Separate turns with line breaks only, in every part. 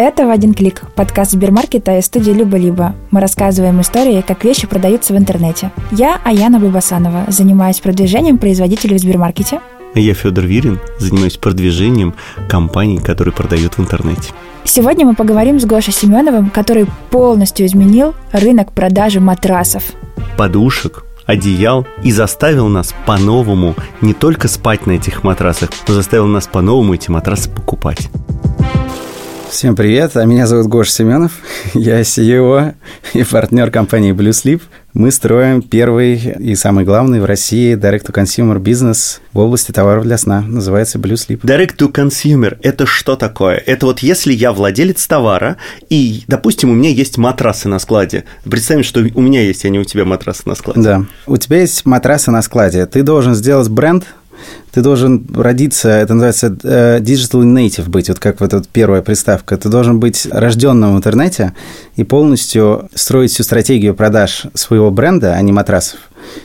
Это «В один клик» – подкаст Сбермаркета и студии «Либо-либо». Мы рассказываем истории, как вещи продаются в интернете. Я Аяна Бабасанова, занимаюсь продвижением производителей в Сбермаркете.
Я Федор Вирин, занимаюсь продвижением компаний, которые продают в интернете.
Сегодня мы поговорим с Гошей Семеновым, который полностью изменил рынок продажи матрасов.
Подушек, одеял и заставил нас по-новому не только спать на этих матрасах, но заставил нас по-новому эти матрасы покупать.
Всем привет, а меня зовут Гоша Семенов, я CEO и партнер компании Blue Sleep. Мы строим первый и самый главный в России direct-to-consumer бизнес в области товаров для сна. Называется Blue Sleep.
Direct-to-consumer – это что такое? Это вот если я владелец товара, и, допустим, у меня есть матрасы на складе. Представим, что у меня есть, а не у тебя матрасы на складе.
Да. У тебя есть матрасы на складе. Ты должен сделать бренд – ты должен родиться, это называется uh, digital native быть, вот как вот эта первая приставка. Ты должен быть рожденным в интернете и полностью строить всю стратегию продаж своего бренда, а не матрасов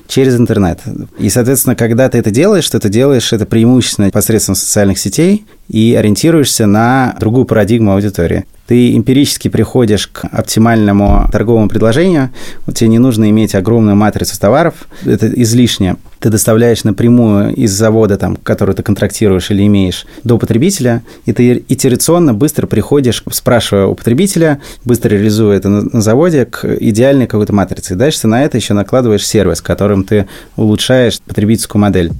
через интернет. И, соответственно, когда ты это делаешь, ты это делаешь это преимущественно посредством социальных сетей и ориентируешься на другую парадигму аудитории. Ты эмпирически приходишь к оптимальному торговому предложению, вот тебе не нужно иметь огромную матрицу товаров, это излишне. Ты доставляешь напрямую из завода, там, который ты контрактируешь или имеешь, до потребителя, и ты итерационно быстро приходишь, спрашивая у потребителя, быстро реализуя это на заводе, к идеальной какой-то матрице. И дальше ты на это еще накладываешь сервис, которым ты улучшаешь потребительскую модель.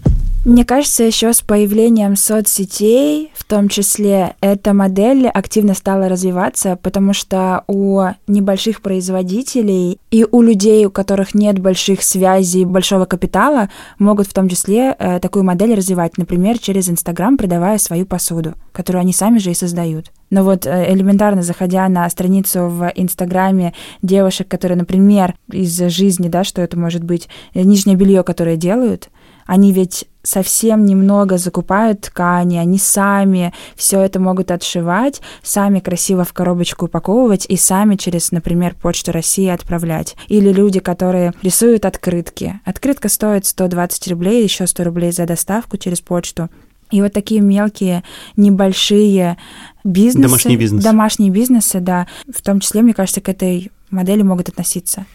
Мне кажется, еще с появлением соцсетей, в том числе, эта модель активно стала развиваться, потому что у небольших производителей и у людей, у которых нет больших связей, большого капитала, могут в том числе э, такую модель развивать, например, через Инстаграм, продавая свою посуду, которую они сами же и создают. Но вот э, элементарно заходя на страницу в Инстаграме девушек, которые, например, из жизни, да, что это может быть, э, нижнее белье, которое делают, они ведь совсем немного закупают ткани, они сами все это могут отшивать, сами красиво в коробочку упаковывать и сами через, например, Почту России отправлять. Или люди, которые рисуют открытки. Открытка стоит 120 рублей, еще 100 рублей за доставку через почту. И вот такие мелкие, небольшие бизнесы,
домашние бизнесы,
домашние бизнесы, да, в том числе, мне кажется, к этой модели могут относиться.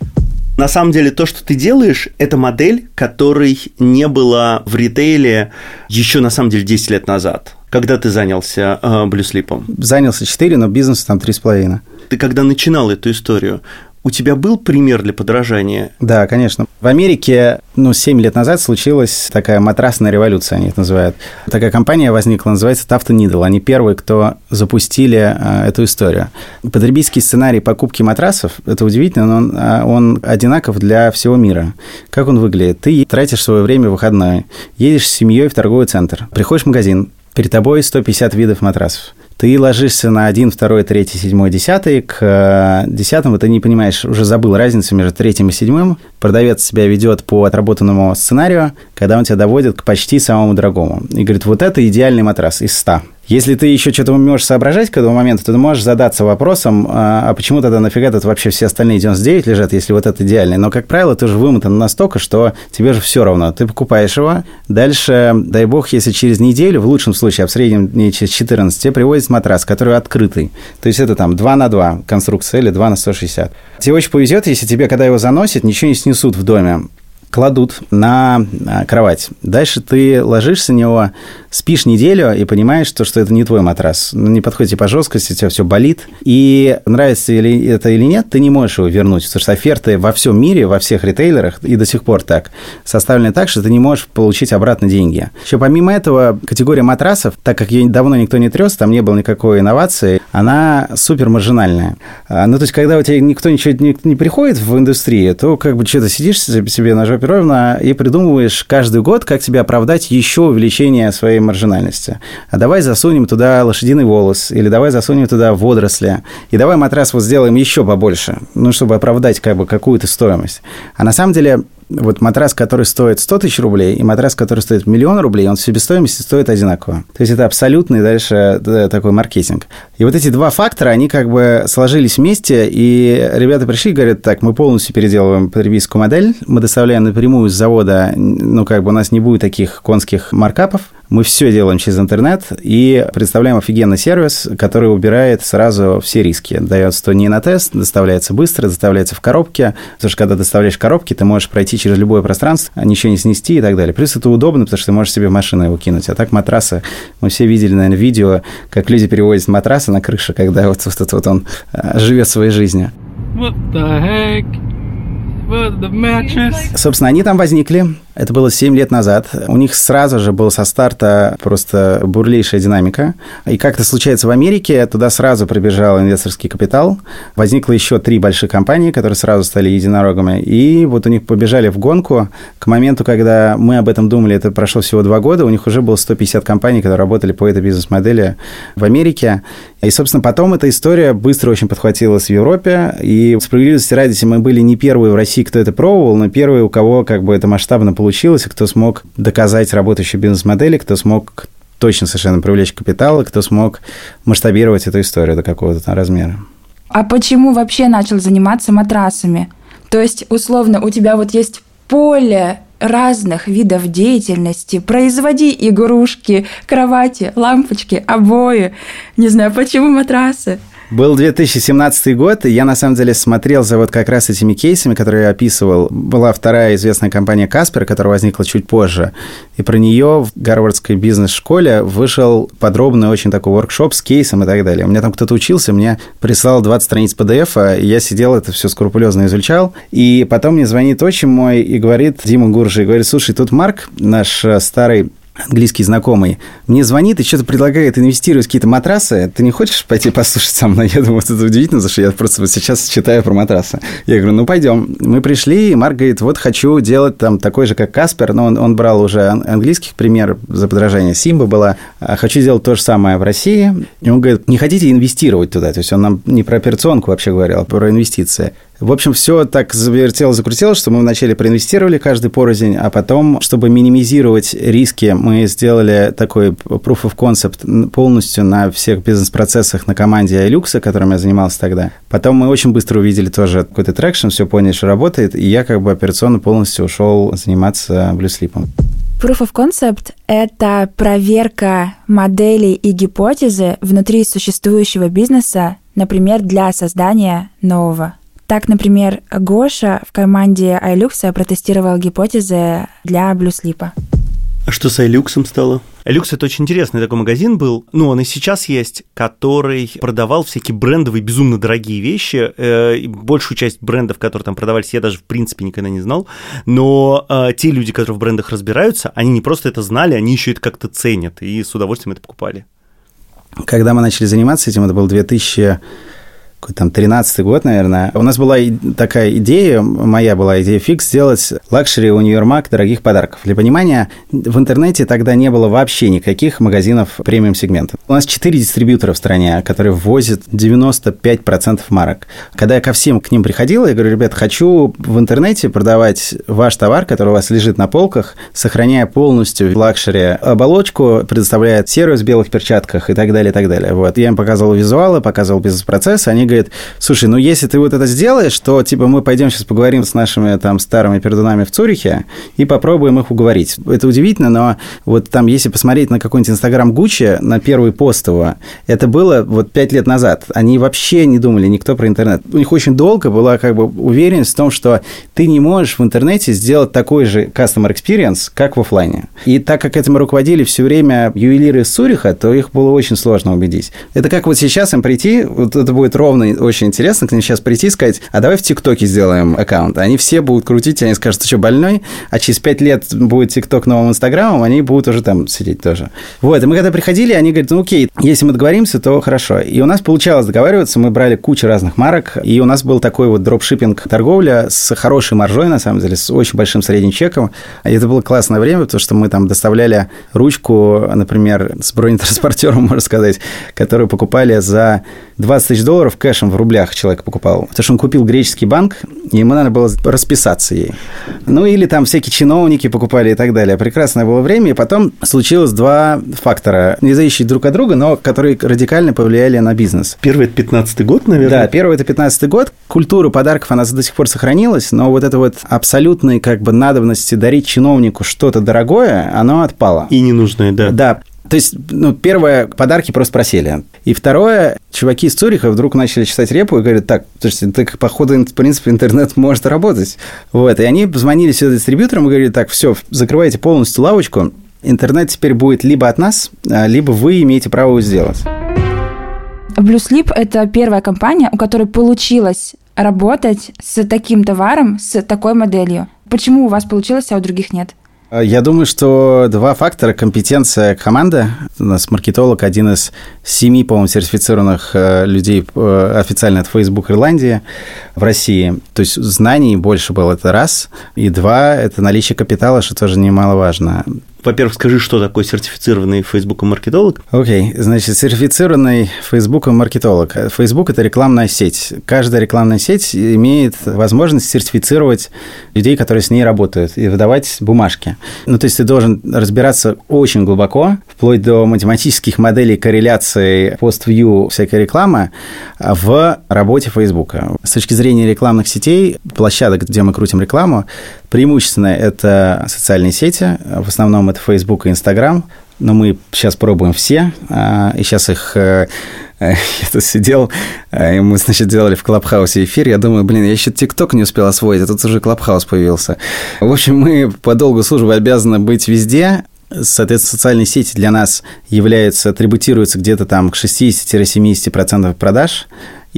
На самом деле, то, что ты делаешь, это модель, которой не было в ритейле еще, на самом деле, 10 лет назад. Когда ты занялся э, блюслипом?
Занялся 4, но бизнес там 3,5.
Ты когда начинал эту историю, у тебя был пример для подражания?
Да, конечно. В Америке, ну, 7 лет назад случилась такая матрасная революция, они это называют. Такая компания возникла, называется Taft Needle. Они первые, кто запустили а, эту историю. Потребительский сценарий покупки матрасов, это удивительно, но он, а, он одинаков для всего мира. Как он выглядит? Ты тратишь свое время в выходной, едешь с семьей в торговый центр, приходишь в магазин, перед тобой 150 видов матрасов ты ложишься на один, второй, третий, седьмой, десятый, к э, десятому ты не понимаешь, уже забыл разницу между третьим и седьмым, продавец себя ведет по отработанному сценарию, когда он тебя доводит к почти самому дорогому. И говорит, вот это идеальный матрас из 100. Если ты еще что-то можешь соображать к этому моменту, то ты можешь задаться вопросом, а, а почему тогда нафига тут вообще все остальные 99 лежат, если вот это идеальный. Но, как правило, ты уже вымотан настолько, что тебе же все равно. Ты покупаешь его, дальше, дай бог, если через неделю, в лучшем случае, а в среднем не через 14, тебе приводит матрас, который открытый. То есть это там 2 на 2 конструкция или 2 на 160. Тебе очень повезет, если тебе, когда его заносит, ничего не снесут в доме кладут на а, кровать. Дальше ты ложишься на него, спишь неделю и понимаешь, что, что это не твой матрас. Ну, не подходит по жесткости, у тебя все болит. И нравится ли это или нет, ты не можешь его вернуть. Потому что оферты во всем мире, во всех ритейлерах и до сих пор так, составлены так, что ты не можешь получить обратно деньги. Еще помимо этого, категория матрасов, так как ее давно никто не трес, там не было никакой инновации, она супер маржинальная. А, ну, то есть, когда у тебя никто ничего не, не приходит в индустрию, то как бы что-то сидишь себе на жопе ровно и придумываешь каждый год, как тебе оправдать еще увеличение своей маржинальности. А давай засунем туда лошадиный волос, или давай засунем туда водоросли, и давай матрас вот сделаем еще побольше, ну, чтобы оправдать как бы какую-то стоимость. А на самом деле вот матрас, который стоит 100 тысяч рублей, и матрас, который стоит миллион рублей, он в себестоимости стоит одинаково. То есть это абсолютный дальше такой маркетинг. И вот эти два фактора, они как бы сложились вместе, и ребята пришли и говорят, так, мы полностью переделываем потребительскую модель, мы доставляем напрямую с завода, ну, как бы у нас не будет таких конских маркапов, Мы все делаем через интернет и представляем офигенный сервис, который убирает сразу все риски. Дается не на тест, доставляется быстро, доставляется в коробке. Потому что когда доставляешь коробки, ты можешь пройти через любое пространство, ничего не снести и так далее. Плюс это удобно, потому что ты можешь себе в машину его кинуть. А так матрасы, мы все видели, наверное, видео, как люди переводят матрасы на крыше, когда вот, вот, вот он э, живет своей жизнью. What the heck? Собственно, они там возникли. Это было 7 лет назад. У них сразу же был со старта просто бурлейшая динамика. И как это случается в Америке, туда сразу прибежал инвесторский капитал. Возникло еще три больших компании, которые сразу стали единорогами. И вот у них побежали в гонку. К моменту, когда мы об этом думали, это прошло всего два года, у них уже было 150 компаний, которые работали по этой бизнес-модели в Америке. И, собственно, потом эта история быстро очень подхватилась в Европе. И справедливости ради, мы были не первые в России, кто это пробовал, но первые, у кого как бы это масштабно получилось и кто смог доказать работающие бизнес-модели, кто смог точно совершенно привлечь капитал, и кто смог масштабировать эту историю до какого-то размера.
А почему вообще начал заниматься матрасами? То есть, условно, у тебя вот есть поле разных видов деятельности. Производи игрушки, кровати, лампочки, обои. Не знаю, почему матрасы?
Был 2017 год, и я на самом деле смотрел за вот как раз этими кейсами, которые я описывал. Была вторая известная компания Каспер, которая возникла чуть позже. И про нее в Гарвардской бизнес-школе вышел подробный очень такой воркшоп с кейсом и так далее. У меня там кто-то учился, мне прислал 20 страниц PDF, и я сидел, это все скрупулезно изучал. И потом мне звонит отчим мой и говорит, Дима Гуржи, говорит, слушай, тут Марк, наш э, старый английский знакомый, мне звонит и что-то предлагает инвестировать в какие-то матрасы. Ты не хочешь пойти послушать со мной? Я думаю, это удивительно, потому что я просто вот сейчас читаю про матрасы. Я говорю, ну, пойдем. Мы пришли, и Марк говорит, вот хочу делать там такой же, как Каспер, но он, он брал уже английских пример за подражание. Симба была. А хочу сделать то же самое в России. И он говорит, не хотите инвестировать туда? То есть он нам не про операционку вообще говорил, а про инвестиции. В общем, все так завертело, закрутило, что мы вначале проинвестировали каждый порознь, а потом, чтобы минимизировать риски, мы сделали такой proof of concept полностью на всех бизнес-процессах на команде iLux, которым я занимался тогда. Потом мы очень быстро увидели тоже какой-то traction, все поняли, что работает, и я как бы операционно полностью ушел заниматься Blue Sleep ом.
Proof of Concept — это проверка моделей и гипотезы внутри существующего бизнеса, например, для создания нового. Так, например, Гоша в команде iLux протестировал гипотезы для блюслипа.
А что с iLux стало? iLux это очень интересный такой магазин был, ну, он и сейчас есть, который продавал всякие брендовые, безумно дорогие вещи. Э, большую часть брендов, которые там продавались, я даже в принципе никогда не знал. Но э, те люди, которые в брендах разбираются, они не просто это знали, они еще это как-то ценят и с удовольствием это покупали.
Когда мы начали заниматься этим, это был 2000 какой там 13 год, наверное, у нас была такая идея, моя была идея фикс, сделать luxury универмаг дорогих подарков. Для понимания, в интернете тогда не было вообще никаких магазинов премиум-сегмента. У нас 4 дистрибьютора в стране, которые ввозят 95% марок. Когда я ко всем к ним приходил, я говорю, ребят, хочу в интернете продавать ваш товар, который у вас лежит на полках, сохраняя полностью luxury оболочку, предоставляет сервис в белых перчатках и так далее, и так далее. Вот. Я им показывал визуалы, показывал бизнес-процесс, они говорит, слушай, ну если ты вот это сделаешь, то типа мы пойдем сейчас поговорим с нашими там старыми пердунами в Цюрихе и попробуем их уговорить. Это удивительно, но вот там, если посмотреть на какой-нибудь Инстаграм Гуччи, на первый пост его, это было вот пять лет назад. Они вообще не думали никто про интернет. У них очень долго была как бы уверенность в том, что ты не можешь в интернете сделать такой же customer experience, как в офлайне. И так как этим руководили все время ювелиры из Цюриха, то их было очень сложно убедить. Это как вот сейчас им прийти, вот это будет ровно безусловно, очень интересно к ним сейчас прийти и сказать, а давай в ТикТоке сделаем аккаунт. Они все будут крутить, они скажут, ты что, больной? А через пять лет будет ТикТок новым Инстаграмом, они будут уже там сидеть тоже. Вот, и мы когда приходили, они говорят, ну окей, если мы договоримся, то хорошо. И у нас получалось договариваться, мы брали кучу разных марок, и у нас был такой вот дропшиппинг торговля с хорошей маржой, на самом деле, с очень большим средним чеком. И это было классное время, потому что мы там доставляли ручку, например, с бронетранспортером, можно сказать, которую покупали за 20 тысяч долларов кэшем в рублях человек покупал. Потому что он купил греческий банк, и ему надо было расписаться ей. Ну, или там всякие чиновники покупали и так далее. Прекрасное было время, и потом случилось два фактора, не зависящие друг от друга, но которые радикально повлияли на бизнес.
Первый – это 15 год, наверное?
Да, первый – это 15 год. Культура подарков, она до сих пор сохранилась, но вот это вот абсолютной как бы надобности дарить чиновнику что-то дорогое, оно отпало.
И ненужное, да.
Да, то есть, ну, первое, подарки просто просели. И второе, чуваки из Цюриха вдруг начали читать репу и говорят, так, слушайте, так, походу, в принципе, интернет может работать. Вот, и они позвонили сюда дистрибьюторам и говорили, так, все, закрывайте полностью лавочку, интернет теперь будет либо от нас, а, либо вы имеете право его сделать.
Blueslip – это первая компания, у которой получилось работать с таким товаром, с такой моделью. Почему у вас получилось, а у других нет?
Я думаю, что два фактора. Компетенция команды. У нас маркетолог, один из семи, по-моему, сертифицированных э, людей э, официально от Facebook Ирландии в России. То есть знаний больше было, это раз. И два, это наличие капитала, что тоже немаловажно.
Во-первых, скажи, что такое сертифицированный Facebook маркетолог?
Окей, okay. значит, сертифицированный Facebook маркетолог. Facebook – это рекламная сеть. Каждая рекламная сеть имеет возможность сертифицировать людей, которые с ней работают, и выдавать бумажки. Ну, то есть ты должен разбираться очень глубоко, вплоть до математических моделей корреляции пост-вью всякой рекламы в работе Facebook. С точки зрения рекламных сетей, площадок, где мы крутим рекламу, преимущественно это социальные сети, в основном это Facebook и Instagram, но мы сейчас пробуем все, а, и сейчас их э, я тут сидел, э, и мы, значит, делали в Клабхаусе эфир. Я думаю, блин, я еще ТикТок не успел освоить, а тут уже Клабхаус появился. В общем, мы по долгу службы обязаны быть везде. Соответственно, социальные сети для нас являются, атрибутируются где-то там к 60-70% продаж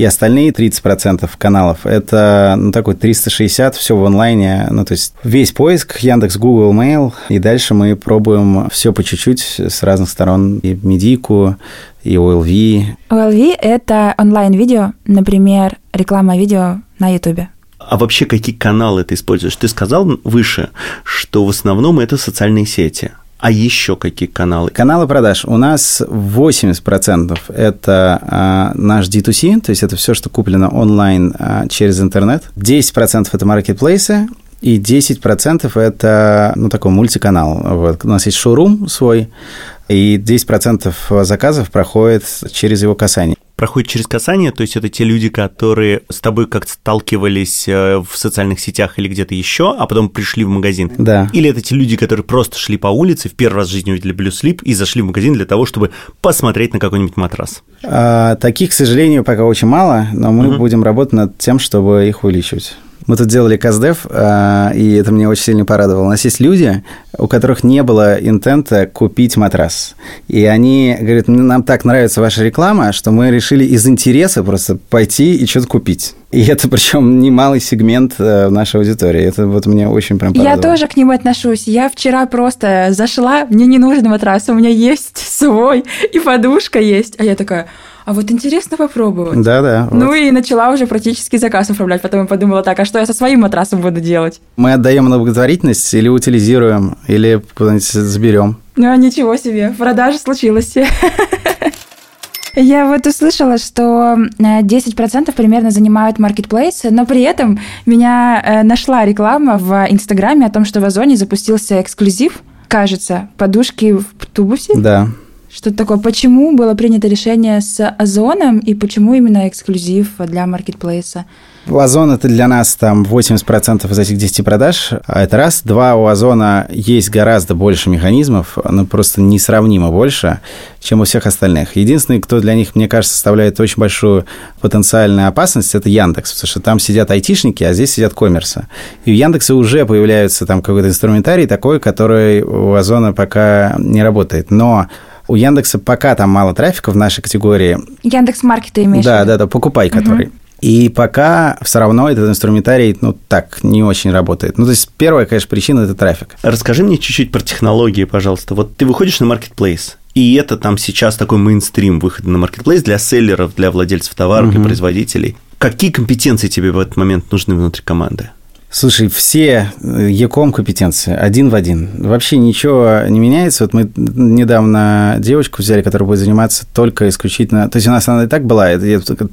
и остальные 30% каналов – это, ну, такой 360, все в онлайне, ну, то есть весь поиск, Яндекс, Google, Mail, и дальше мы пробуем все по чуть-чуть с разных сторон, и медику, и OLV.
OLV – это онлайн-видео, например, реклама видео на YouTube.
А вообще какие каналы ты используешь? Ты сказал выше, что в основном это социальные сети. А еще какие каналы?
Каналы продаж. У нас 80% это а, наш D2C, то есть это все, что куплено онлайн а, через интернет. 10% это маркетплейсы, и 10% это, ну, такой мультиканал. Вот. У нас есть шоурум свой, и 10% заказов проходит через его касание
проходит через касание, то есть это те люди, которые с тобой как-то сталкивались э, в социальных сетях или где-то еще, а потом пришли в магазин.
Да.
Или это те люди, которые просто шли по улице, в первый раз в жизни увидели Blue Sleep и зашли в магазин для того, чтобы посмотреть на какой-нибудь матрас.
А, таких, к сожалению, пока очень мало, но мы угу. будем работать над тем, чтобы их увеличивать. Мы тут делали КАЗДЕВ, а, и это меня очень сильно порадовало. У нас есть люди, у которых не было интента купить матрас. И они говорят, нам так нравится ваша реклама, что мы решили из интереса просто пойти и что-то купить. И это причем немалый сегмент э, нашей аудитории. Это вот мне очень прям порадовало.
Я тоже к нему отношусь. Я вчера просто зашла, мне не нужен матрас, у меня есть свой, и подушка есть. А я такая, а вот интересно попробовать.
Да-да.
Ну вот. и начала уже практически заказ оформлять. Потом я подумала, так, а что я со своим матрасом буду делать?
Мы отдаем на благотворительность или утилизируем, или куда-нибудь заберем.
Ну, ничего себе, продажа случилась. Я вот услышала, что 10% э, примерно занимают маркетплейсы, но при этом меня э, нашла реклама в Инстаграме о том, что в Озоне запустился эксклюзив, кажется, подушки в тубусе.
Да.
Что такое? Почему было принято решение с Озоном и почему именно эксклюзив для маркетплейса?
Озон – это для нас там 80% из этих 10 продаж. А это раз. Два, у Озона есть гораздо больше механизмов, ну, просто несравнимо больше, чем у всех остальных. Единственный, кто для них, мне кажется, составляет очень большую потенциальную опасность, это Яндекс, потому что там сидят айтишники, а здесь сидят коммерсы. И у Яндекса уже появляется там какой-то инструментарий такой, который у Озона пока не работает. Но у Яндекса пока там мало трафика в нашей категории.
Яндекс Маркет ты имеешь
Да, да, да, покупай, который. Угу. И пока все равно этот инструментарий, ну, так, не очень работает. Ну, то есть, первая, конечно, причина – это трафик.
Расскажи мне чуть-чуть про технологии, пожалуйста. Вот ты выходишь на маркетплейс, и это там сейчас такой мейнстрим выхода на маркетплейс для селлеров, для владельцев товаров, угу. для производителей. Какие компетенции тебе в этот момент нужны внутри команды?
Слушай, все Яком компетенции один в один. Вообще ничего не меняется. Вот мы недавно девочку взяли, которая будет заниматься только исключительно... То есть у нас она и так была,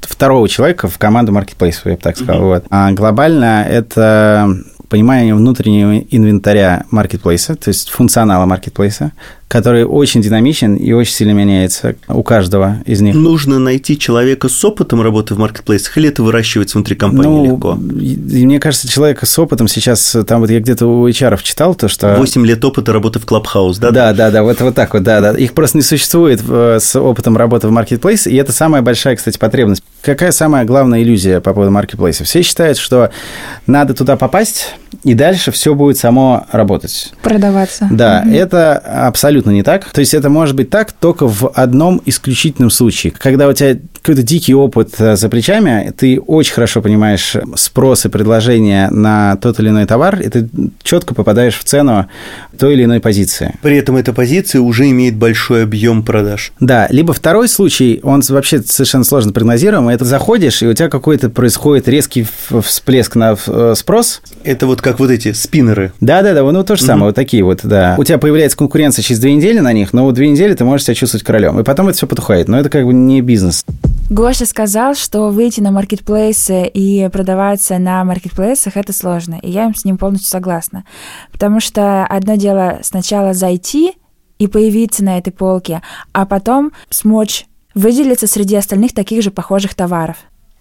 второго человека в команду Marketplace, я бы так сказал. Mm-hmm. Вот. А глобально это понимание внутреннего инвентаря маркетплейса, то есть функционала маркетплейса, который очень динамичен и очень сильно меняется у каждого из них.
Нужно найти человека с опытом работы в маркетплейсах, или это выращивается внутри компании ну, легко?
Мне кажется, человека с опытом сейчас, там вот я где-то у HR читал то, что...
8 лет опыта работы в Clubhouse, да?
Да, да, да, вот, вот так вот, да, да. Их просто не существует с опытом работы в маркетплейсе, и это самая большая, кстати, потребность. Какая самая главная иллюзия по поводу маркетплейса? Все считают, что надо туда попасть, и дальше все будет само работать.
Продаваться.
Да, угу. это абсолютно абсолютно не так. То есть это может быть так только в одном исключительном случае. Когда у тебя какой-то дикий опыт э, за плечами, ты очень хорошо понимаешь спрос и предложение на тот или иной товар, и ты четко попадаешь в цену той или иной позиции.
При этом эта позиция уже имеет большой объем продаж.
Да, либо второй случай, он вообще совершенно сложно прогнозируемый, это заходишь, и у тебя какой-то происходит резкий всплеск на э, спрос.
Это вот как вот эти спиннеры.
Да-да-да, ну то же самое, угу. вот такие вот, да. У тебя появляется конкуренция через две недели на них, но вот две недели ты можешь себя чувствовать королем, и потом это все потухает, но это как бы не бизнес.
Гоша сказал, что выйти на маркетплейсы и продаваться на маркетплейсах – это сложно, и я с ним полностью согласна. Потому что одно дело сначала зайти и появиться на этой полке, а потом смочь выделиться среди остальных таких же похожих товаров.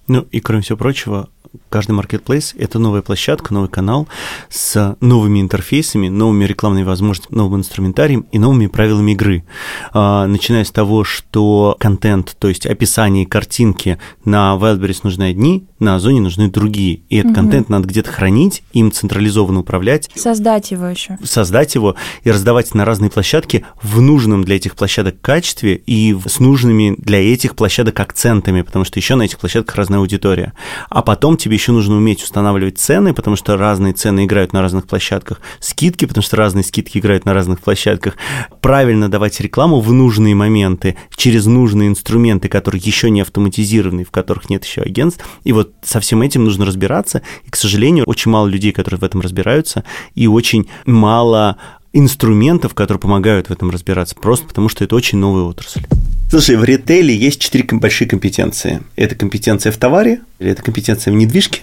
Ну и кроме всего прочего, каждый маркетплейс – это новая площадка, новый канал с новыми интерфейсами, новыми рекламными возможностями, новым инструментарием и новыми правилами игры. А, начиная с того, что контент, то есть описание картинки на Wildberries нужны одни, на Озоне нужны другие. И этот угу. контент надо где-то хранить, им централизованно управлять.
Создать его еще.
Создать его и раздавать на разные площадки в нужном для этих площадок качестве и с нужными для этих площадок акцентами, потому что еще на этих площадках разная аудитория. А потом тебе еще нужно уметь устанавливать цены, потому что разные цены играют на разных площадках, скидки, потому что разные скидки играют на разных площадках, правильно давать рекламу в нужные моменты, через нужные инструменты, которые еще не автоматизированы, в которых нет еще агентств. И вот со всем этим нужно разбираться. И, к сожалению, очень мало людей, которые в этом разбираются, и очень мало инструментов, которые помогают в этом разбираться, просто потому что это очень новая отрасль. Слушай, в ритейле есть четыре большие компетенции. Это компетенция в товаре, или это компетенция в недвижке,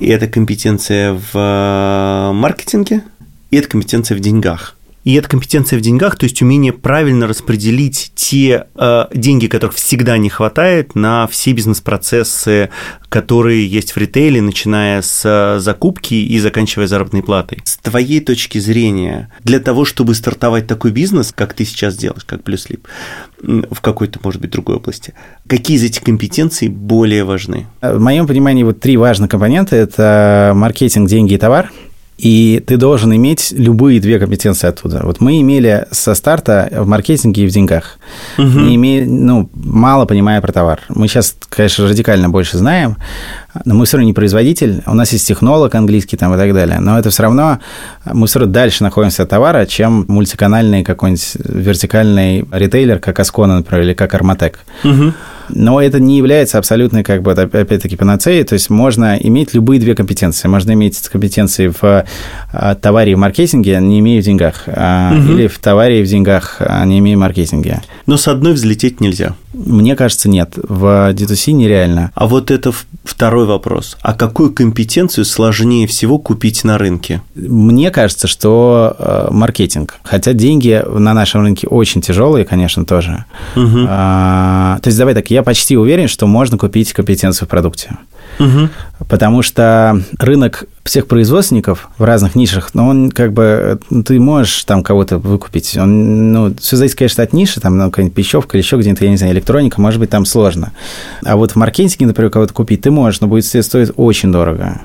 и это компетенция в э, маркетинге, и это компетенция в деньгах. И эта компетенция в деньгах, то есть умение правильно распределить те э, деньги, которых всегда не хватает, на все бизнес-процессы, которые есть в ритейле, начиная с э, закупки и заканчивая заработной платой. С твоей точки зрения, для того, чтобы стартовать такой бизнес, как ты сейчас делаешь, как Плюслип, в какой-то, может быть, другой области, какие из этих компетенций более важны?
В моем понимании вот три важных компонента – это маркетинг, деньги и товар – и ты должен иметь любые две компетенции оттуда. Вот мы имели со старта в маркетинге и в деньгах. Угу. Не имея, ну, мало понимая про товар. Мы сейчас, конечно, радикально больше знаем, но мы все равно не производитель. У нас есть технолог английский там и так далее. Но это все равно мы все равно дальше находимся от товара, чем мультиканальный какой-нибудь вертикальный ритейлер, как Аскона, например, или как Арматек. Угу. Но это не является абсолютной, как бы, опять-таки, панацеей. То есть можно иметь любые две компетенции. Можно иметь компетенции в а, товаре и в маркетинге, не имея в деньгах. Угу. Или в товаре и в деньгах, а не имея в маркетинге.
Но с одной взлететь нельзя.
Мне кажется, нет. В D2C нереально.
А вот это второй вопрос. А какую компетенцию сложнее всего купить на рынке?
Мне кажется, что э, маркетинг. Хотя деньги на нашем рынке очень тяжелые, конечно, тоже. Угу. А, то есть, давай так, я почти уверен, что можно купить компетенцию в продукте. Угу. Потому что рынок всех производственников в разных нишах, ну, он как бы, ну, ты можешь там кого-то выкупить. Он, ну, все зависит, конечно, от ниши, там, ну, какая-нибудь пищевка или еще где-то, я не знаю, электроника, может быть, там сложно. А вот в маркетинге, например, кого-то купить ты можешь, но будет стоить очень дорого.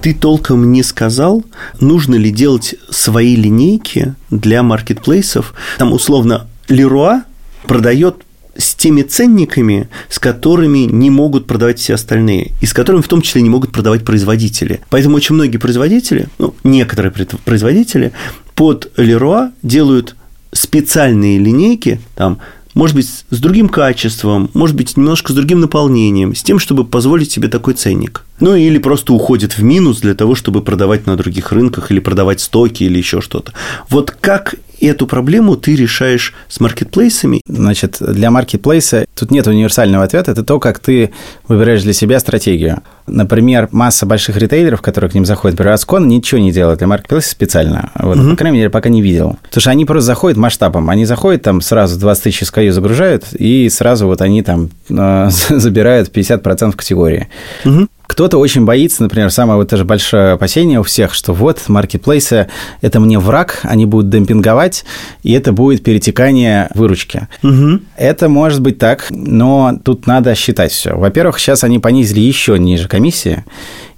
Ты толком не сказал, нужно ли делать свои линейки для маркетплейсов. Там, условно, Леруа продает с теми ценниками, с которыми не могут продавать все остальные, и с которыми в том числе не могут продавать производители. Поэтому очень многие производители, ну, некоторые производители под Леруа делают специальные линейки, там, может быть, с другим качеством, может быть, немножко с другим наполнением, с тем, чтобы позволить себе такой ценник. Ну, или просто уходит в минус для того, чтобы продавать на других рынках или продавать стоки или еще что-то. Вот как эту проблему ты решаешь с маркетплейсами?
Значит, для маркетплейса тут нет универсального ответа. Это то, как ты выбираешь для себя стратегию. Например, масса больших ритейлеров, которые к ним заходят, например, Аскон ничего не делает для маркетплейса специально. Вот, угу. По крайней мере, пока не видел. Потому что они просто заходят масштабом. Они заходят, там сразу 20 тысяч SKU загружают, и сразу вот они там э, забирают 50% категории. Угу. Кто-то очень боится, например, самое вот тоже большое опасение у всех, что вот маркетплейсы – это мне враг, они будут демпинговать, и это будет перетекание выручки. Угу. Это может быть так, но тут надо считать все. Во-первых, сейчас они понизили еще ниже комиссии,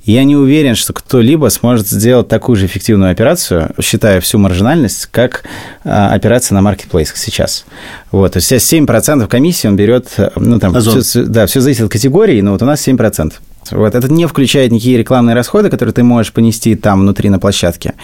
я не уверен, что кто-либо сможет сделать такую же эффективную операцию, считая всю маржинальность, как а, операция на маркетплейсах сейчас. Вот, то есть 7% комиссии он берет, ну там, все, да, все зависит от категории, но вот у нас 7%. Вот, это не включает никакие рекламные расходы, которые ты можешь понести там внутри на площадке.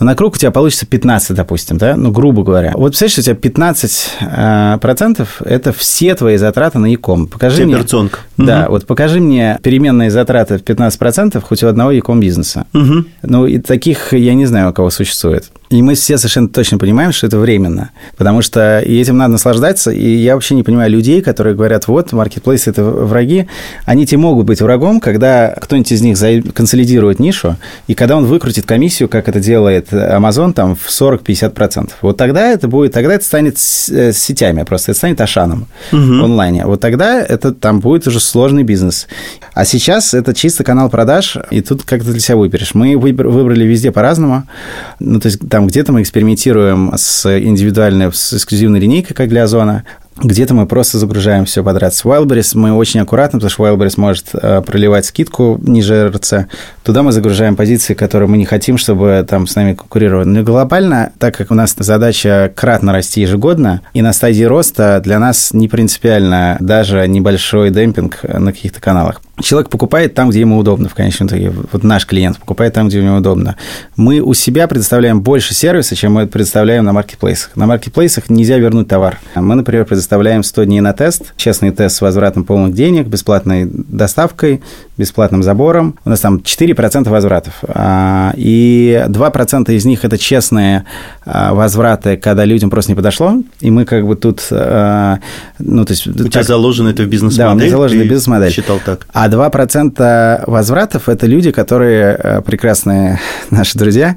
Но на круг у тебя получится 15, допустим, да, ну, грубо говоря. Вот представляешь, у тебя 15 э, процентов – это все твои затраты на e-com. Покажи мне…
Операционка.
Да, угу. вот покажи мне переменные затраты в 15 процентов хоть у одного e-com бизнеса. Угу. Ну, и таких я не знаю, у кого существует. И мы все совершенно точно понимаем, что это временно, потому что и этим надо наслаждаться, и я вообще не понимаю людей, которые говорят, вот, маркетплейс – это враги, они те могут быть врагом, когда кто-нибудь из них консолидирует нишу, и когда он выкрутит комиссию, как это делает Amazon, там, в 40-50%. Вот тогда это будет, тогда это станет э, сетями просто, это станет Ашаном угу. в онлайне. Вот тогда это там будет уже сложный бизнес. А сейчас это чисто канал продаж, и тут как то для себя выберешь. Мы выбрали везде по-разному, ну, то есть там там где-то мы экспериментируем с индивидуальной, с эксклюзивной линейкой, как для Озона, где-то мы просто загружаем все подряд. С Wildberries мы очень аккуратно, потому что Wildberries может э, проливать скидку ниже РЦ. Туда мы загружаем позиции, которые мы не хотим, чтобы там с нами конкурировали. Но глобально, так как у нас задача кратно расти ежегодно, и на стадии роста для нас не принципиально даже небольшой демпинг на каких-то каналах. Человек покупает там, где ему удобно, в конечном итоге. Вот наш клиент покупает там, где ему удобно. Мы у себя предоставляем больше сервиса, чем мы предоставляем на маркетплейсах. На маркетплейсах нельзя вернуть товар. Мы, например, предоставляем предоставляем 100 дней на тест, честный тест с возвратом полных денег, бесплатной доставкой, бесплатным забором. У нас там 4% возвратов. А, и 2% из них – это честные а, возвраты, когда людям просто не подошло. И мы как бы тут... А,
ну, то есть, у так, тебя заложено это в бизнес-модель?
Да, у меня заложено бизнес-модель.
считал так.
А 2% возвратов – это люди, которые прекрасные наши друзья,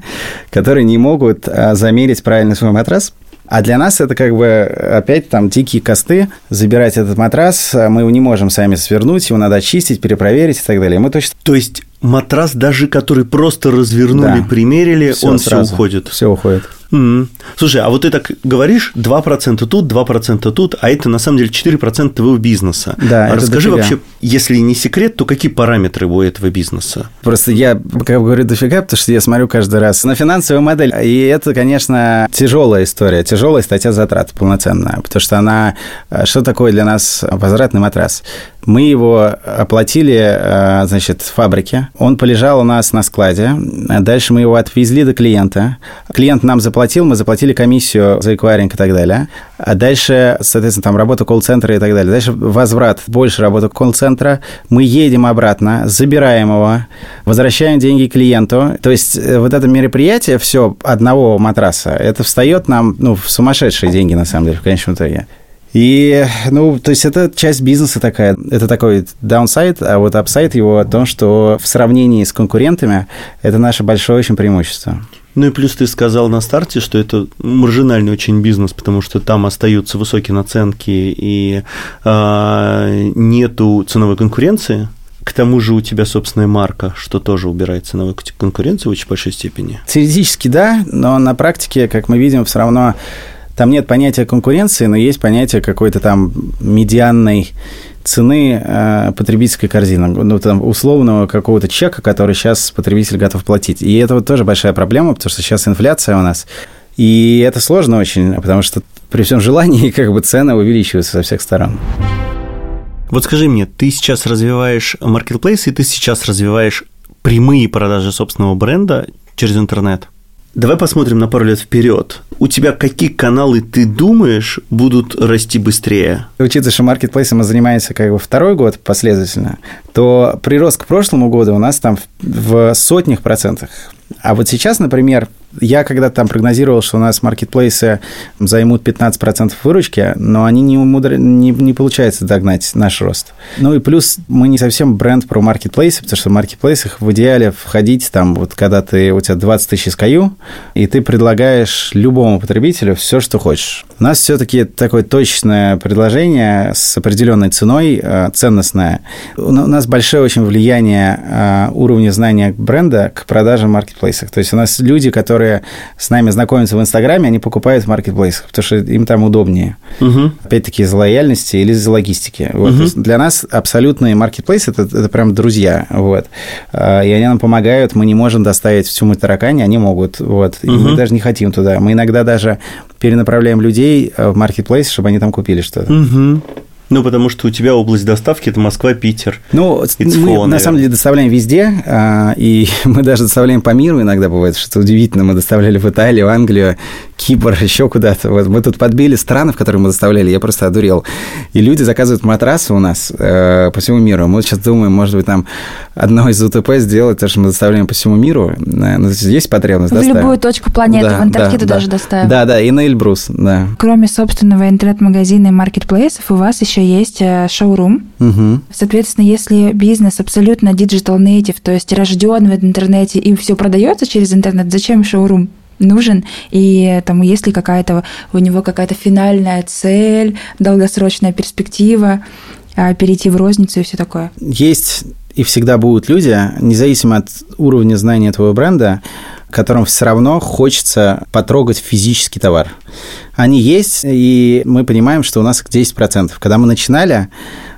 которые не могут замерить правильно свой матрас, а для нас это как бы опять там дикие косты. Забирать этот матрас мы его не можем сами свернуть, его надо очистить, перепроверить и так далее. Мы точно...
То есть матрас, даже который просто развернули, да. примерили, все он все уходит.
Все уходит.
Mm. Слушай, а вот ты так говоришь, 2% тут, 2% тут, а это на самом деле 4% твоего бизнеса.
Да,
а Расскажи вообще, если не секрет, то какие параметры у этого бизнеса?
Просто я, как говорю, дофига, потому что я смотрю каждый раз на финансовую модель, и это, конечно, тяжелая история, тяжелая статья затрат полноценная, потому что она... Э, что такое для нас возвратный матрас? Мы его оплатили, э, значит, в фабрике. Он полежал у нас на складе. Дальше мы его отвезли до клиента. Клиент нам заплатил, мы заплатили комиссию за эквайринг и так далее. А дальше, соответственно, там работа колл-центра и так далее. Дальше возврат, больше работы колл-центра. Мы едем обратно, забираем его, возвращаем деньги клиенту. То есть э, вот это мероприятие, все одного матраса, это встает нам ну, в сумасшедшие деньги, на самом деле, в конечном итоге. И, ну, то есть это часть бизнеса такая, это такой downside, а вот upside его о том, что в сравнении с конкурентами это наше большое очень преимущество.
Ну и плюс ты сказал на старте, что это маржинальный очень бизнес, потому что там остаются высокие наценки и э, нету ценовой конкуренции. К тому же у тебя собственная марка, что тоже убирает ценовую конкуренцию в очень большой степени.
Теоретически да, но на практике, как мы видим, все равно там нет понятия конкуренции, но есть понятие какой-то там медианной цены э, потребительской корзины, ну, там, условного какого-то чека, который сейчас потребитель готов платить. И это вот тоже большая проблема, потому что сейчас инфляция у нас. И это сложно очень, потому что при всем желании как бы цены увеличиваются со всех сторон.
Вот скажи мне, ты сейчас развиваешь маркетплейс, и ты сейчас развиваешь прямые продажи собственного бренда через интернет? Давай посмотрим на пару лет вперед. У тебя какие каналы, ты думаешь, будут расти быстрее?
Учитывая, что маркетплейсом мы занимаемся как бы второй год последовательно, то прирост к прошлому году у нас там в сотнях процентах. А вот сейчас, например, я когда там прогнозировал, что у нас маркетплейсы займут 15% выручки, но они не, умудр... не, не получается догнать наш рост. Ну и плюс мы не совсем бренд про маркетплейсы, потому что в маркетплейсах в идеале входить там, вот когда ты, у тебя 20 тысяч SKU, и ты предлагаешь любому потребителю все, что хочешь. У нас все-таки такое точное предложение с определенной ценой, э, ценностное. У нас большое очень влияние э, уровня знания бренда к продажам маркетплейсах. То есть у нас люди, которые которые с нами знакомятся в Инстаграме, они покупают в маркетплейсах, потому что им там удобнее. Угу. Опять-таки из лояльности или из логистики. Вот. Угу. Для нас абсолютные маркетплейсы это, это прям друзья. Вот. А, и они нам помогают. Мы не можем доставить всю мультаракань, они могут. Вот. И угу. мы даже не хотим туда. Мы иногда даже перенаправляем людей в маркетплейс, чтобы они там купили что-то.
Угу. Ну, потому что у тебя область доставки – это Москва, Питер.
Ну, It's мы, flow, на самом деле, доставляем везде, а, и мы даже доставляем по миру иногда бывает, что удивительно. Мы доставляли в Италию, Англию, Кипр, еще куда-то. Вот мы тут подбили страны, в которые мы доставляли, я просто одурел. И люди заказывают матрасы у нас э, по всему миру. Мы сейчас думаем, может быть, там одно из УТП сделать, то, что мы доставляем по всему миру. Э, ну, есть потребность,
В доставим. любую точку планеты, да, в Антарктиду да, даже
да.
доставим.
Да, да, и на Эльбрус, да.
Кроме собственного интернет-магазина и маркетплейсов, у вас еще есть э, шоурум. Угу. Соответственно, если бизнес абсолютно digital native, то есть рожден в интернете и все продается через интернет, зачем шоурум? Нужен, и там есть ли какая-то у него какая-то финальная цель, долгосрочная перспектива, а, перейти в розницу и все такое.
Есть и всегда будут люди, независимо от уровня знания твоего бренда, которым все равно хочется потрогать физический товар. Они есть, и мы понимаем, что у нас их 10%. Когда мы начинали,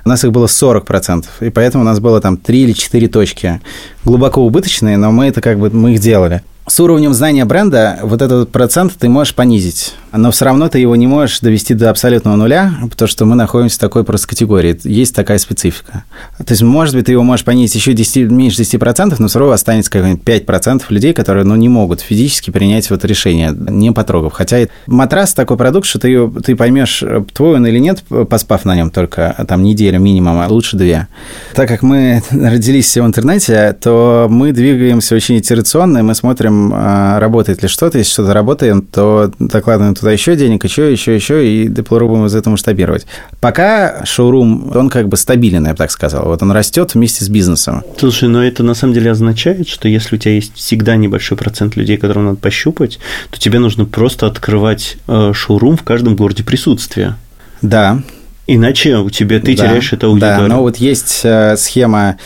у нас их было 40%, и поэтому у нас было там 3 или 4 точки. Глубоко убыточные, но мы это как бы, мы их делали с уровнем знания бренда вот этот процент ты можешь понизить, но все равно ты его не можешь довести до абсолютного нуля, потому что мы находимся в такой просто категории. Есть такая специфика. То есть, может быть, ты его можешь понизить еще 10, меньше 10%, но все равно останется как-нибудь 5% людей, которые ну, не могут физически принять вот решение, не потрогав. Хотя матрас такой продукт, что ты, ты поймешь, твой он или нет, поспав на нем только там неделю минимум, а лучше две. Так как мы родились в интернете, то мы двигаемся очень итерационно, и мы смотрим а, работает ли что-то. Если что-то работает, то докладываем туда еще денег, еще, еще, еще, и попробуем из этого масштабировать. Пока шоурум, он как бы стабилен, я бы так сказал. Вот он растет вместе с бизнесом.
Слушай, но это на самом деле означает, что если у тебя есть всегда небольшой процент людей, которым надо пощупать, то тебе нужно просто открывать э, шоурум в каждом городе присутствия.
Да.
Иначе у тебя ты да, теряешь это аудиторию.
Да, но вот есть э, схема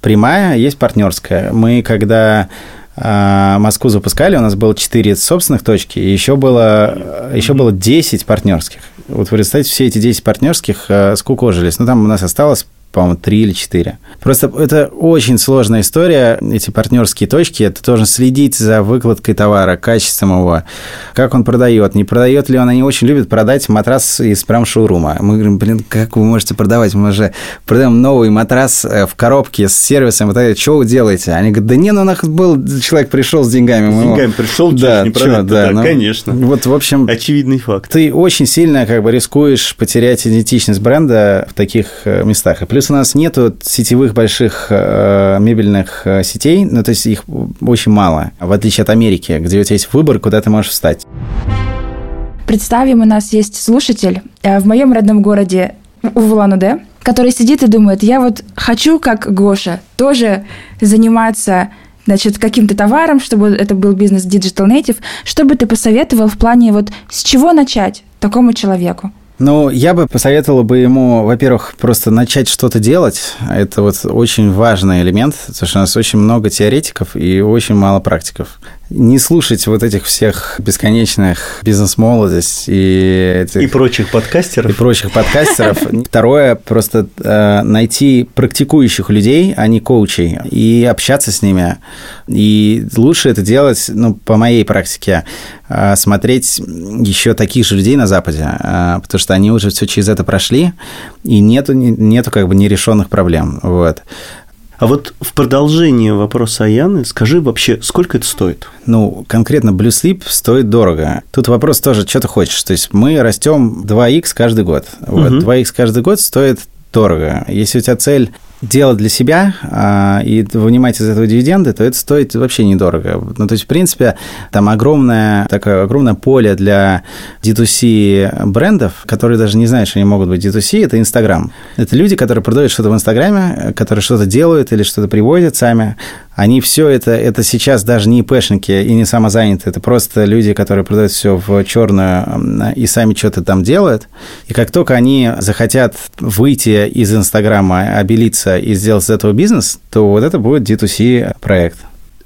прямая, есть партнерская. Мы когда Москву запускали, у нас было 4 собственных точки, и еще было, еще было 10 партнерских. Вот вы представьте, все эти 10 партнерских э, скукожились. Ну, там у нас осталось по-моему, три или четыре. Просто это очень сложная история, эти партнерские точки. Ты должен следить за выкладкой товара, качеством его, как он продает, не продает ли он. Они очень любят продать матрас из прям шоурума. Мы говорим, блин, как вы можете продавать? Мы же продаем новый матрас э, в коробке с сервисом. Вот это, что вы делаете? Они говорят, да не, ну нах был, человек пришел с деньгами.
С деньгами пришел,
да, не продать, да, да, ну, конечно.
Вот, в общем... Очевидный факт.
Ты очень сильно как бы рискуешь потерять идентичность бренда в таких э, местах. И плюс Плюс у нас нету сетевых больших э, мебельных э, сетей, ну, то есть их очень мало, в отличие от Америки, где у тебя есть выбор, куда ты можешь встать.
Представим, у нас есть слушатель э, в моем родном городе Улан-Удэ, который сидит и думает, я вот хочу, как Гоша, тоже заниматься значит, каким-то товаром, чтобы это был бизнес Digital Native. Что бы ты посоветовал в плане вот с чего начать такому человеку?
Ну, я бы посоветовал бы ему, во-первых, просто начать что-то делать. Это вот очень важный элемент, потому что у нас очень много теоретиков и очень мало практиков не слушать вот этих всех бесконечных бизнес-молодость и... Этих,
и прочих подкастеров.
И прочих подкастеров. Второе, просто э, найти практикующих людей, а не коучей, и общаться с ними. И лучше это делать, ну, по моей практике, э, смотреть еще таких же людей на Западе, э, потому что они уже все через это прошли, и нету, нету как бы нерешенных проблем. Вот.
А вот в продолжение вопроса Аяны, скажи вообще, сколько это стоит?
Ну, конкретно Blue Sleep стоит дорого. Тут вопрос тоже, что ты хочешь. То есть мы растем 2х каждый год. Вот, угу. 2х каждый год стоит дорого. Если у тебя цель делать для себя а, и вынимать из этого дивиденды, то это стоит вообще недорого. Ну, то есть, в принципе, там огромное, такое огромное поле для D2C брендов, которые даже не знают, что они могут быть D2C, это Инстаграм. Это люди, которые продают что-то в Инстаграме, которые что-то делают или что-то приводят сами, они все это, это сейчас даже не ИПшники и не самозанятые, это просто люди, которые продают все в черную и сами что-то там делают. И как только они захотят выйти из Инстаграма, обелиться и сделать из этого бизнес, то вот это будет D2C проект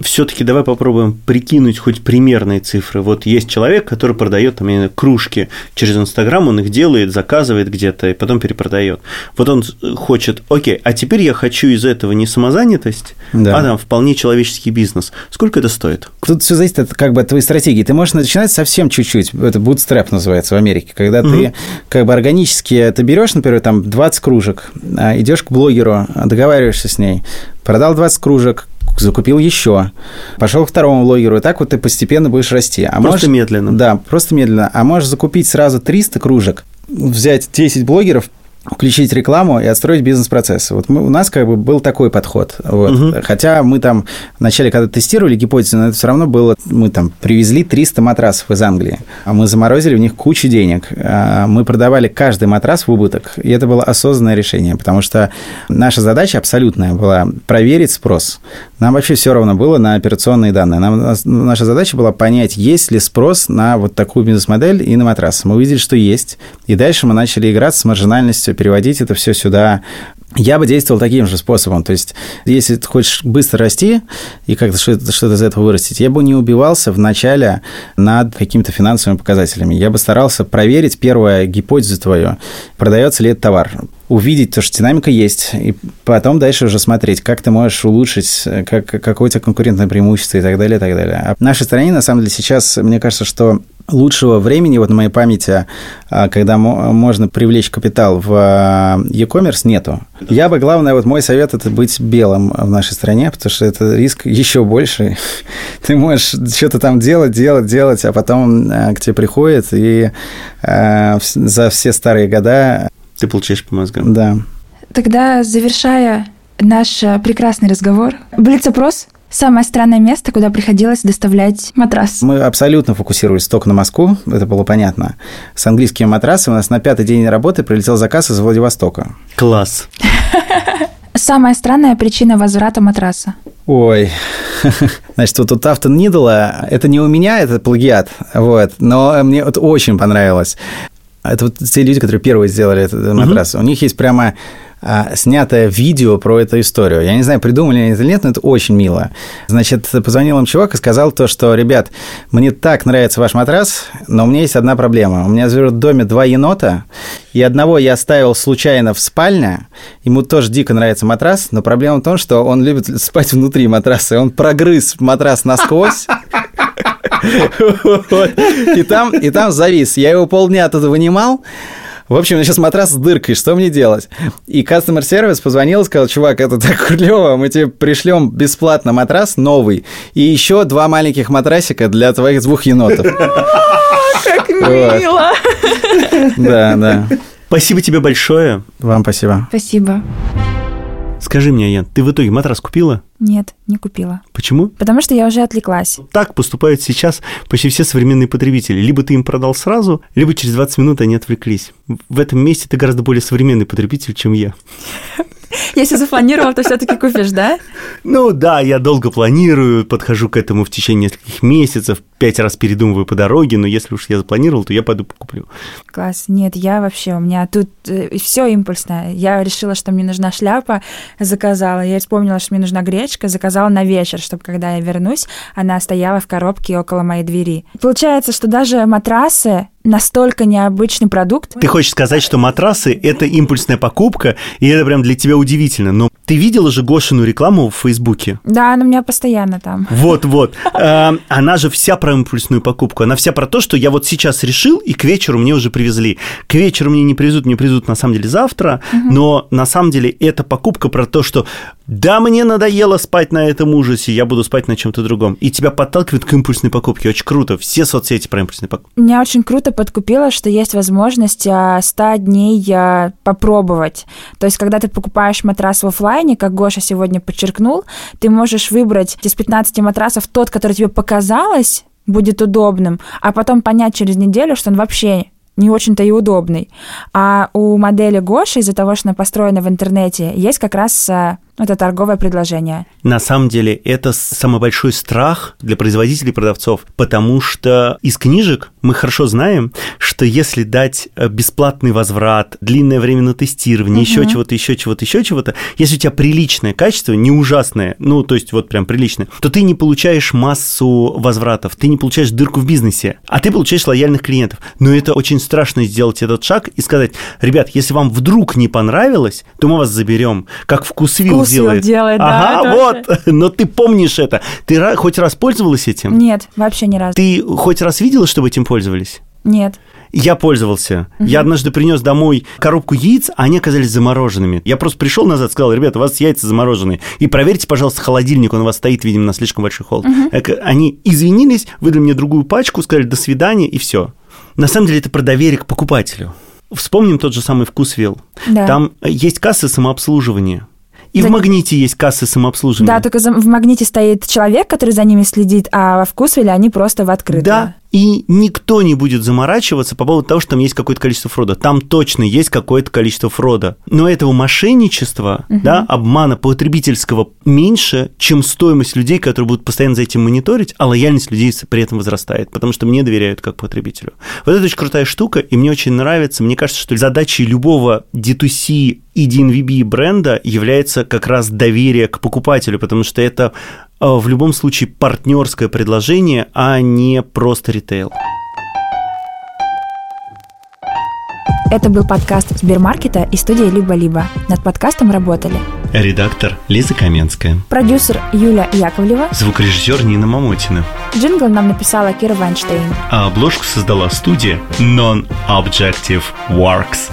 все-таки давай попробуем прикинуть хоть примерные цифры. Вот есть человек, который продает там, знаю, кружки через Инстаграм, он их делает, заказывает где-то и потом перепродает. Вот он хочет, окей, а теперь я хочу из этого не самозанятость, да. а там вполне человеческий бизнес. Сколько это стоит?
Тут все зависит от как бы от твоей стратегии. Ты можешь начинать совсем чуть-чуть. Это bootstrap называется в Америке, когда угу. ты как бы органически ты берешь, например, там 20 кружек, а, идешь к блогеру, договариваешься с ней, продал 20 кружек, закупил еще, пошел к второму блогеру, и так вот ты постепенно будешь расти.
А просто можешь, медленно.
Да, просто медленно. А можешь закупить сразу 300 кружек, взять 10 блогеров, включить рекламу и отстроить бизнес-процесс. Вот мы, у нас как бы был такой подход. Вот. Угу. Хотя мы там вначале, когда тестировали гипотезу, но это все равно было, мы там привезли 300 матрасов из Англии, а мы заморозили в них кучу денег. А мы продавали каждый матрас в убыток, и это было осознанное решение, потому что наша задача абсолютная была проверить спрос. Нам вообще все равно было на операционные данные. Нам, наша задача была понять, есть ли спрос на вот такую бизнес-модель и на матрас. Мы увидели, что есть, и дальше мы начали играть с маржинальностью переводить это все сюда. Я бы действовал таким же способом. То есть, если ты хочешь быстро расти и как-то что-то, что из этого вырастить, я бы не убивался в начале над какими-то финансовыми показателями. Я бы старался проверить первую гипотезу твою, продается ли этот товар увидеть то, что динамика есть, и потом дальше уже смотреть, как ты можешь улучшить, как, какое у тебя конкурентное преимущество и так далее, и так далее. А в нашей стране, на самом деле, сейчас, мне кажется, что лучшего времени, вот на моей памяти, а, когда можно привлечь капитал в а, e-commerce, нету. Я бы, главное, вот мой совет – это быть белым в нашей стране, потому что это риск еще больше. Ты можешь что-то там делать, делать, делать, а потом а, к тебе приходит, и за все старые года
ты получаешь по мозгам.
Да.
Тогда, завершая наш прекрасный разговор, Блиц-опрос – самое странное место, куда приходилось доставлять матрас.
Мы абсолютно фокусировались только на Москву, это было понятно. С английскими матрасами у нас на пятый день работы прилетел заказ из Владивостока.
Класс.
Самая странная причина возврата матраса.
Ой, значит, вот у Тафтон Нидла, это не у меня, это плагиат, вот, но мне вот очень понравилось. Это вот те люди, которые первые сделали этот матрас. Uh-huh. У них есть прямо а, снятое видео про эту историю. Я не знаю, придумали они это или нет, но это очень мило. Значит, позвонил им чувак и сказал то, что, ребят, мне так нравится ваш матрас, но у меня есть одна проблема. У меня в доме два енота, и одного я оставил случайно в спальне. Ему тоже дико нравится матрас, но проблема в том, что он любит спать внутри матраса, и он прогрыз матрас насквозь. И там, и там завис. Я его полдня оттуда вынимал. В общем, у меня сейчас матрас с дыркой, что мне делать? И customer сервис позвонил и сказал, чувак, это так клево, мы тебе пришлем бесплатно матрас новый и еще два маленьких матрасика для твоих двух енотов.
Как мило!
Да, да.
Спасибо тебе большое.
Вам спасибо.
Спасибо.
Скажи мне, Ян, ты в итоге матрас купила?
Нет, не купила.
Почему?
Потому что я уже отвлеклась.
Так поступают сейчас почти все современные потребители. Либо ты им продал сразу, либо через 20 минут они отвлеклись. В этом месте ты гораздо более современный потребитель, чем я.
Если запланировал, то все-таки купишь, да?
Ну да, я долго планирую, подхожу к этому в течение нескольких месяцев, пять раз передумываю по дороге, но если уж я запланировал, то я пойду куплю.
Класс. Нет, я вообще, у меня тут э, все импульсное. Я решила, что мне нужна шляпа, заказала. Я вспомнила, что мне нужна гречка, заказала на вечер, чтобы когда я вернусь, она стояла в коробке около моей двери. Получается, что даже матрасы настолько необычный продукт.
Ты хочешь сказать, что матрасы – это импульсная покупка, и это прям для тебя удивительно. Но ты видела же Гошину рекламу в Фейсбуке?
Да, она у меня постоянно там.
Вот-вот. А, она же вся про импульсную покупку. Она вся про то, что я вот сейчас решил, и к вечеру мне уже привезли. К вечеру мне не привезут, мне привезут на самом деле завтра, но на самом деле это покупка про то, что да, мне надоело спать на этом ужасе, я буду спать на чем-то другом. И тебя подталкивают к импульсной покупке. Очень круто. Все соцсети про импульсные покупки.
Меня очень круто подкупило, что есть возможность 100 а, дней а, попробовать. То есть, когда ты покупаешь матрас в офлайне, как Гоша сегодня подчеркнул, ты можешь выбрать из 15 матрасов тот, который тебе показалось, будет удобным, а потом понять через неделю, что он вообще не очень-то и удобный. А у модели Гоши, из-за того, что она построена в интернете, есть как раз а, это торговое предложение.
На самом деле это самый большой страх для производителей и продавцов, потому что из книжек мы хорошо знаем, что если дать э, бесплатный возврат, длинное время на тестирование, угу. еще чего-то, еще чего-то, еще чего-то, если у тебя приличное качество, не ужасное, ну, то есть вот прям приличное, то ты не получаешь массу возвратов, ты не получаешь дырку в бизнесе, а ты получаешь лояльных клиентов. Но это очень страшно сделать этот шаг и сказать, ребят, если вам вдруг не понравилось, то мы вас заберем, как вкусвилл делает.
делает,
да. Ага, вот. Вообще... Но ты помнишь это. Ты хоть раз пользовалась этим?
Нет, вообще ни разу.
Ты хоть раз видела, чтобы этим пользовались?
Нет.
Я пользовался. Угу. Я однажды принес домой коробку яиц, а они оказались замороженными. Я просто пришел назад, сказал, ребята, у вас яйца замороженные. И проверьте, пожалуйста, холодильник, он у вас стоит, видимо, на слишком большой холод. Угу. Они извинились, выдали мне другую пачку, сказали до свидания, и все. На самом деле это про доверие к покупателю. Вспомним тот же самый вкусвилл. Да. Там есть кассы самообслуживания. И за... в магните есть кассы самообслуживания.
Да, только в магните стоит человек, который за ними следит, а во вкусвилле они просто в открытую.
Да, и никто не будет заморачиваться по поводу того, что там есть какое-то количество фрода. Там точно есть какое-то количество фрода. Но этого мошенничества, угу. да, обмана потребительского меньше, чем стоимость людей, которые будут постоянно за этим мониторить, а лояльность людей при этом возрастает, потому что мне доверяют как потребителю. Вот это очень крутая штука, и мне очень нравится. Мне кажется, что задачей любого D2C и DNVB бренда является как раз доверие к покупателю, потому что это в любом случае партнерское предложение, а не просто ритейл.
Это был подкаст Сбермаркета и студия «Либо-либо». Над подкастом работали
Редактор Лиза Каменская.
Продюсер Юля Яковлева.
Звукорежиссер Нина Мамотина.
Джингл нам написала Кира Вайнштейн.
А обложку создала студия Non-Objective Works.